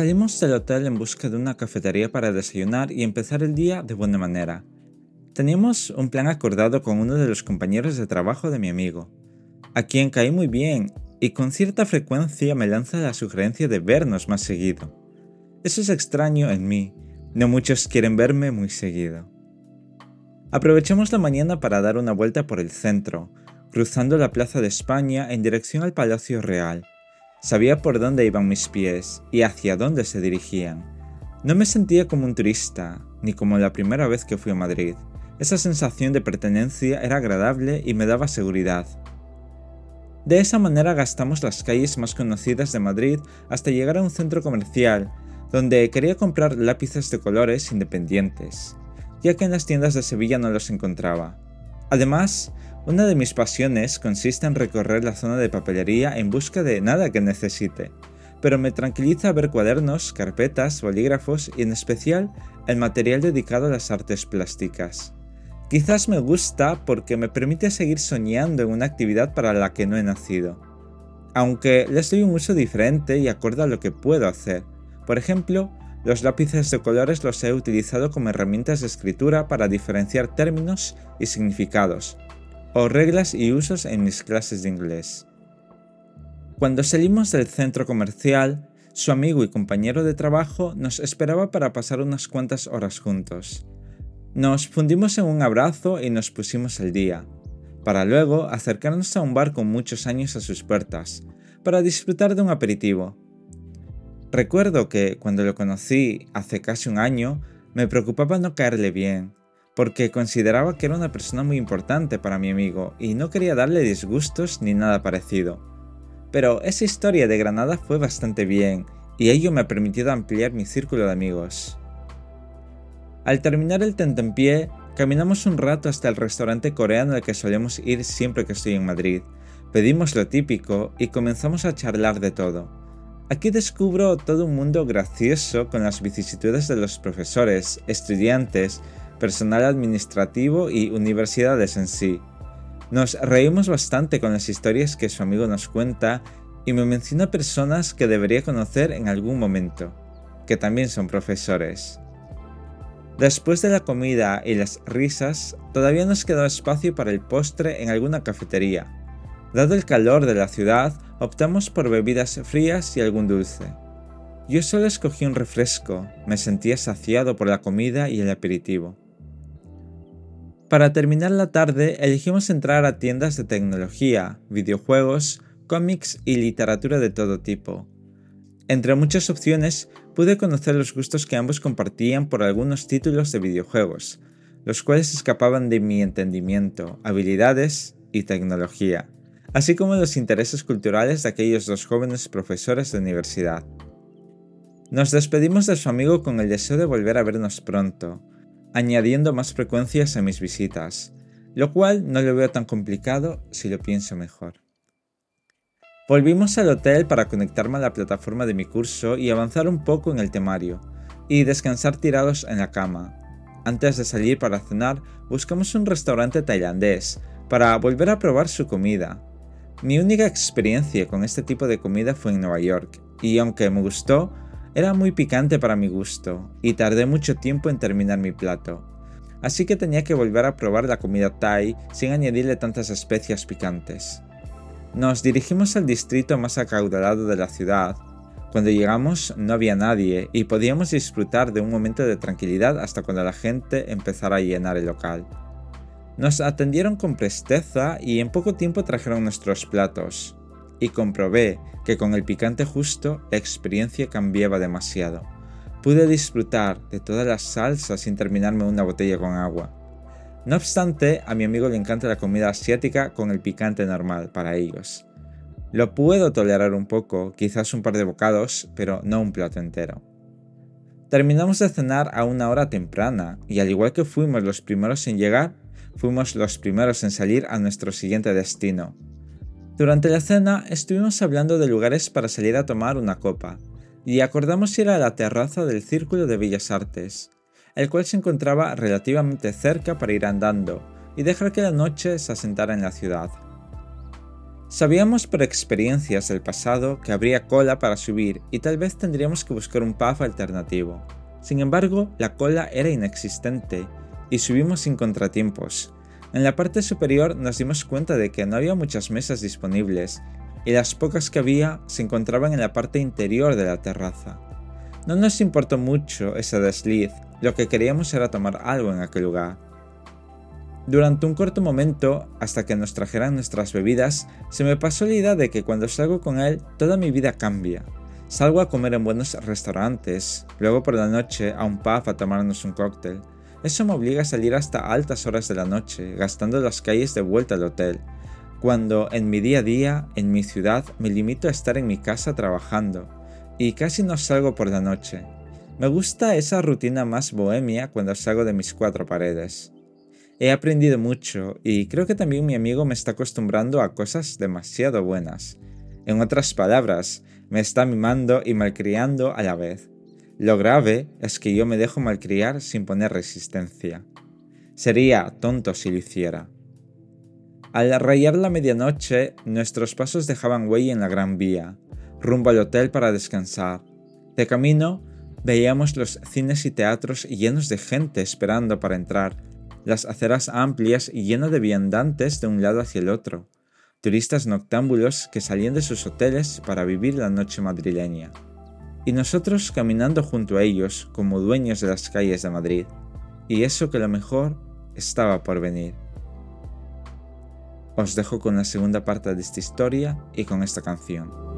Salimos del hotel en busca de una cafetería para desayunar y empezar el día de buena manera. Teníamos un plan acordado con uno de los compañeros de trabajo de mi amigo, a quien caí muy bien y con cierta frecuencia me lanza la sugerencia de vernos más seguido. Eso es extraño en mí, no muchos quieren verme muy seguido. Aprovechamos la mañana para dar una vuelta por el centro, cruzando la Plaza de España en dirección al Palacio Real. Sabía por dónde iban mis pies y hacia dónde se dirigían. No me sentía como un turista, ni como la primera vez que fui a Madrid. Esa sensación de pertenencia era agradable y me daba seguridad. De esa manera gastamos las calles más conocidas de Madrid hasta llegar a un centro comercial, donde quería comprar lápices de colores independientes, ya que en las tiendas de Sevilla no los encontraba. Además, una de mis pasiones consiste en recorrer la zona de papelería en busca de nada que necesite, pero me tranquiliza ver cuadernos, carpetas, bolígrafos y en especial el material dedicado a las artes plásticas. Quizás me gusta porque me permite seguir soñando en una actividad para la que no he nacido, aunque les doy un uso diferente y acorde a lo que puedo hacer. Por ejemplo, los lápices de colores los he utilizado como herramientas de escritura para diferenciar términos y significados, o reglas y usos en mis clases de inglés. Cuando salimos del centro comercial, su amigo y compañero de trabajo nos esperaba para pasar unas cuantas horas juntos. Nos fundimos en un abrazo y nos pusimos al día, para luego acercarnos a un bar con muchos años a sus puertas, para disfrutar de un aperitivo. Recuerdo que cuando lo conocí hace casi un año, me preocupaba no caerle bien, porque consideraba que era una persona muy importante para mi amigo y no quería darle disgustos ni nada parecido. Pero esa historia de Granada fue bastante bien y ello me ha permitido ampliar mi círculo de amigos. Al terminar el tentempié, caminamos un rato hasta el restaurante coreano al que solemos ir siempre que estoy en Madrid. Pedimos lo típico y comenzamos a charlar de todo. Aquí descubro todo un mundo gracioso con las vicisitudes de los profesores, estudiantes, personal administrativo y universidades en sí. Nos reímos bastante con las historias que su amigo nos cuenta y me menciona personas que debería conocer en algún momento, que también son profesores. Después de la comida y las risas, todavía nos quedó espacio para el postre en alguna cafetería. Dado el calor de la ciudad, optamos por bebidas frías y algún dulce. Yo solo escogí un refresco, me sentía saciado por la comida y el aperitivo. Para terminar la tarde elegimos entrar a tiendas de tecnología, videojuegos, cómics y literatura de todo tipo. Entre muchas opciones pude conocer los gustos que ambos compartían por algunos títulos de videojuegos, los cuales escapaban de mi entendimiento, habilidades y tecnología, así como los intereses culturales de aquellos dos jóvenes profesores de universidad. Nos despedimos de su amigo con el deseo de volver a vernos pronto, añadiendo más frecuencias a mis visitas, lo cual no lo veo tan complicado si lo pienso mejor. Volvimos al hotel para conectarme a la plataforma de mi curso y avanzar un poco en el temario, y descansar tirados en la cama. Antes de salir para cenar, buscamos un restaurante tailandés para volver a probar su comida. Mi única experiencia con este tipo de comida fue en Nueva York, y aunque me gustó, era muy picante para mi gusto y tardé mucho tiempo en terminar mi plato, así que tenía que volver a probar la comida thai sin añadirle tantas especias picantes. Nos dirigimos al distrito más acaudalado de la ciudad. Cuando llegamos no había nadie y podíamos disfrutar de un momento de tranquilidad hasta cuando la gente empezara a llenar el local. Nos atendieron con presteza y en poco tiempo trajeron nuestros platos y comprobé que con el picante justo la experiencia cambiaba demasiado. Pude disfrutar de todas las salsas sin terminarme una botella con agua. No obstante, a mi amigo le encanta la comida asiática con el picante normal para ellos. Lo puedo tolerar un poco, quizás un par de bocados, pero no un plato entero. Terminamos de cenar a una hora temprana, y al igual que fuimos los primeros en llegar, fuimos los primeros en salir a nuestro siguiente destino, durante la cena estuvimos hablando de lugares para salir a tomar una copa, y acordamos ir a la terraza del Círculo de Bellas Artes, el cual se encontraba relativamente cerca para ir andando y dejar que la noche se asentara en la ciudad. Sabíamos por experiencias del pasado que habría cola para subir y tal vez tendríamos que buscar un pub alternativo. Sin embargo, la cola era inexistente y subimos sin contratiempos. En la parte superior nos dimos cuenta de que no había muchas mesas disponibles y las pocas que había se encontraban en la parte interior de la terraza. No nos importó mucho ese desliz, lo que queríamos era tomar algo en aquel lugar. Durante un corto momento, hasta que nos trajeran nuestras bebidas, se me pasó la idea de que cuando salgo con él, toda mi vida cambia. Salgo a comer en buenos restaurantes, luego por la noche a un pub a tomarnos un cóctel. Eso me obliga a salir hasta altas horas de la noche, gastando las calles de vuelta al hotel, cuando en mi día a día, en mi ciudad, me limito a estar en mi casa trabajando, y casi no salgo por la noche. Me gusta esa rutina más bohemia cuando salgo de mis cuatro paredes. He aprendido mucho y creo que también mi amigo me está acostumbrando a cosas demasiado buenas. En otras palabras, me está mimando y malcriando a la vez. Lo grave es que yo me dejo malcriar sin poner resistencia. Sería tonto si lo hiciera. Al rayar la medianoche, nuestros pasos dejaban huella en la gran vía, rumbo al hotel para descansar. De camino, veíamos los cines y teatros llenos de gente esperando para entrar, las aceras amplias y llenas de viandantes de un lado hacia el otro, turistas noctámbulos que salían de sus hoteles para vivir la noche madrileña, y nosotros caminando junto a ellos como dueños de las calles de Madrid, y eso que lo mejor estaba por venir. Os dejo con la segunda parte de esta historia y con esta canción.